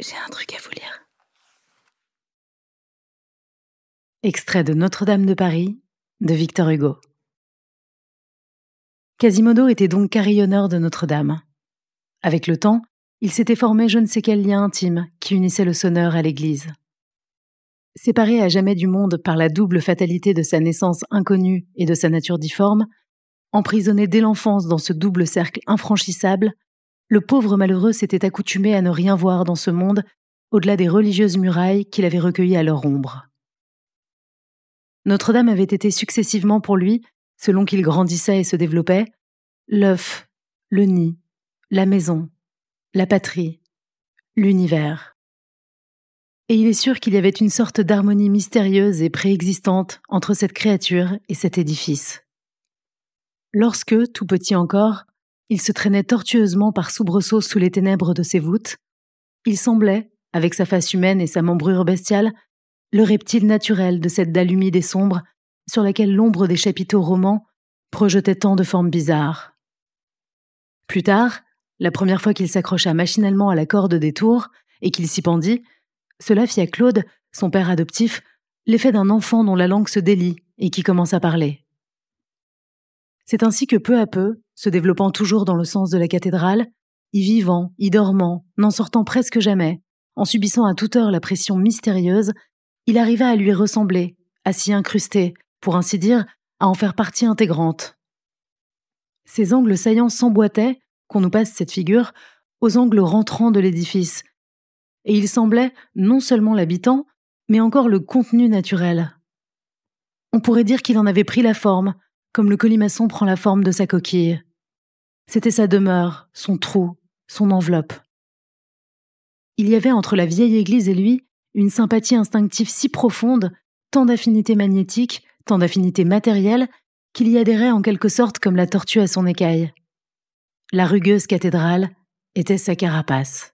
J'ai un truc à vous lire. Extrait de Notre-Dame de Paris de Victor Hugo. Quasimodo était donc carillonneur de Notre-Dame. Avec le temps, il s'était formé je ne sais quel lien intime qui unissait le sonneur à l'église. Séparé à jamais du monde par la double fatalité de sa naissance inconnue et de sa nature difforme, emprisonné dès l'enfance dans ce double cercle infranchissable, le pauvre malheureux s'était accoutumé à ne rien voir dans ce monde au-delà des religieuses murailles qu'il avait recueillies à leur ombre. Notre-Dame avait été successivement pour lui, selon qu'il grandissait et se développait, l'œuf, le nid, la maison, la patrie, l'univers. Et il est sûr qu'il y avait une sorte d'harmonie mystérieuse et préexistante entre cette créature et cet édifice. Lorsque, tout petit encore, il se traînait tortueusement par soubresauts sous les ténèbres de ses voûtes, il semblait, avec sa face humaine et sa membrure bestiale, le reptile naturel de cette dalle humide et sombre sur laquelle l'ombre des chapiteaux romans projetait tant de formes bizarres. Plus tard, la première fois qu'il s'accrocha machinalement à la corde des tours et qu'il s'y pendit, cela fit à Claude, son père adoptif, l'effet d'un enfant dont la langue se délie et qui commence à parler. C'est ainsi que peu à peu, se développant toujours dans le sens de la cathédrale, y vivant, y dormant, n'en sortant presque jamais, en subissant à toute heure la pression mystérieuse, il arriva à lui ressembler, à s'y incruster, pour ainsi dire, à en faire partie intégrante. Ses angles saillants s'emboîtaient, qu'on nous passe cette figure, aux angles rentrants de l'édifice, et il semblait non seulement l'habitant, mais encore le contenu naturel. On pourrait dire qu'il en avait pris la forme, comme le colimaçon prend la forme de sa coquille. C'était sa demeure, son trou, son enveloppe. Il y avait entre la vieille église et lui une sympathie instinctive si profonde, tant d'affinités magnétiques, tant d'affinités matérielles, qu'il y adhérait en quelque sorte comme la tortue à son écaille. La rugueuse cathédrale était sa carapace.